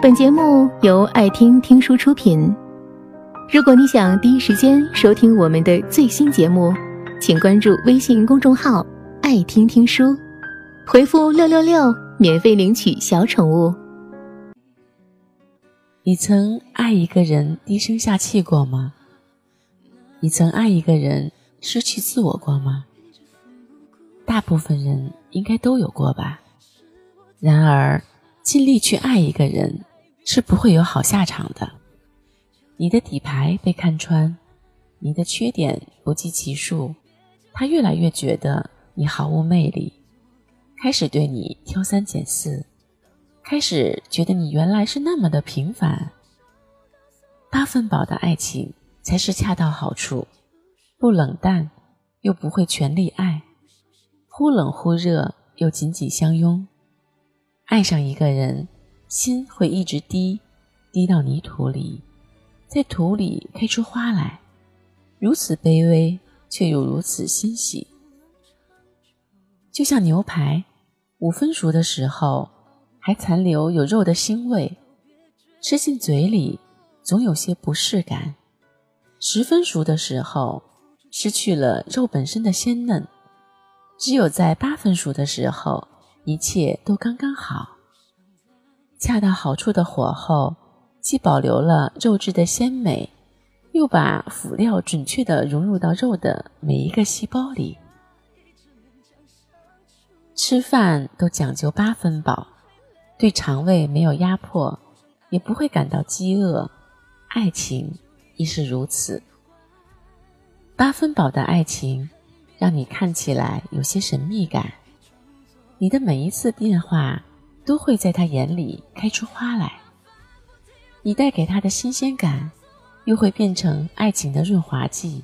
本节目由爱听听书出品。如果你想第一时间收听我们的最新节目，请关注微信公众号“爱听听书”，回复“六六六”免费领取小宠物。你曾爱一个人低声下气过吗？你曾爱一个人失去自我过吗？大部分人应该都有过吧。然而，尽力去爱一个人是不会有好下场的。你的底牌被看穿，你的缺点不计其数，他越来越觉得你毫无魅力，开始对你挑三拣四，开始觉得你原来是那么的平凡。八分饱的爱情才是恰到好处，不冷淡，又不会全力爱。忽冷忽热，又紧紧相拥。爱上一个人，心会一直滴，滴到泥土里，在土里开出花来。如此卑微，却又如此欣喜。就像牛排，五分熟的时候，还残留有肉的腥味，吃进嘴里总有些不适感；十分熟的时候，失去了肉本身的鲜嫩。只有在八分熟的时候，一切都刚刚好，恰到好处的火候，既保留了肉质的鲜美，又把辅料准确的融入到肉的每一个细胞里。吃饭都讲究八分饱，对肠胃没有压迫，也不会感到饥饿。爱情亦是如此，八分饱的爱情。让你看起来有些神秘感，你的每一次变化都会在他眼里开出花来。你带给他的新鲜感，又会变成爱情的润滑剂。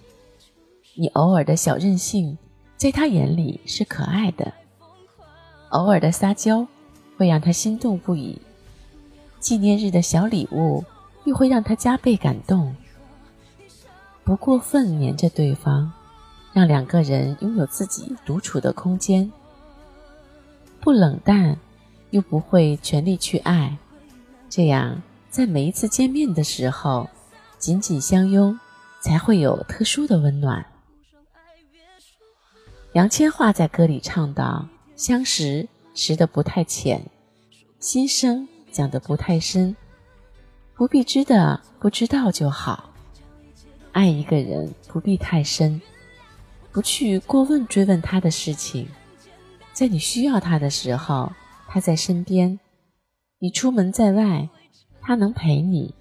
你偶尔的小任性，在他眼里是可爱的；偶尔的撒娇，会让他心动不已。纪念日的小礼物，又会让他加倍感动。不过分黏着对方。让两个人拥有自己独处的空间，不冷淡，又不会全力去爱，这样在每一次见面的时候，紧紧相拥，才会有特殊的温暖。杨千嬅在歌里唱道：“相识识得不太浅，心声讲得不太深，不必知的不知道就好。爱一个人不必太深。”不去过问追问他的事情，在你需要他的时候，他在身边；你出门在外，他能陪你；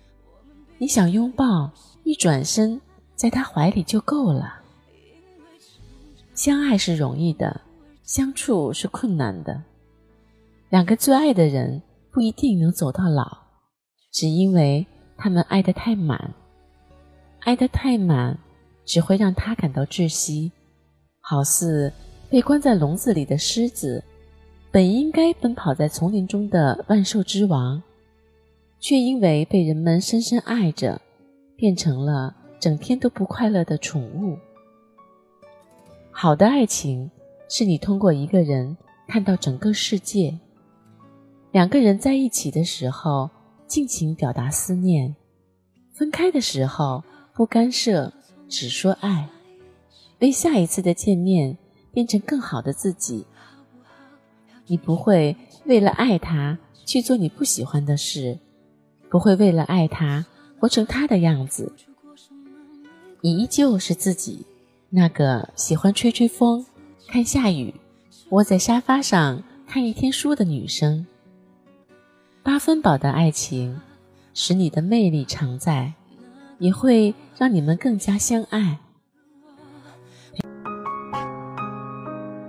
你想拥抱，一转身，在他怀里就够了。相爱是容易的，相处是困难的。两个最爱的人不一定能走到老，只因为他们爱得太满，爱得太满，只会让他感到窒息。好似被关在笼子里的狮子，本应该奔跑在丛林中的万兽之王，却因为被人们深深爱着，变成了整天都不快乐的宠物。好的爱情是你通过一个人看到整个世界。两个人在一起的时候，尽情表达思念；分开的时候，不干涉，只说爱。为下一次的见面变成更好的自己。你不会为了爱他去做你不喜欢的事，不会为了爱他活成他的样子。你依旧是自己，那个喜欢吹吹风、看下雨、窝在沙发上看一天书的女生。八分饱的爱情，使你的魅力常在，也会让你们更加相爱。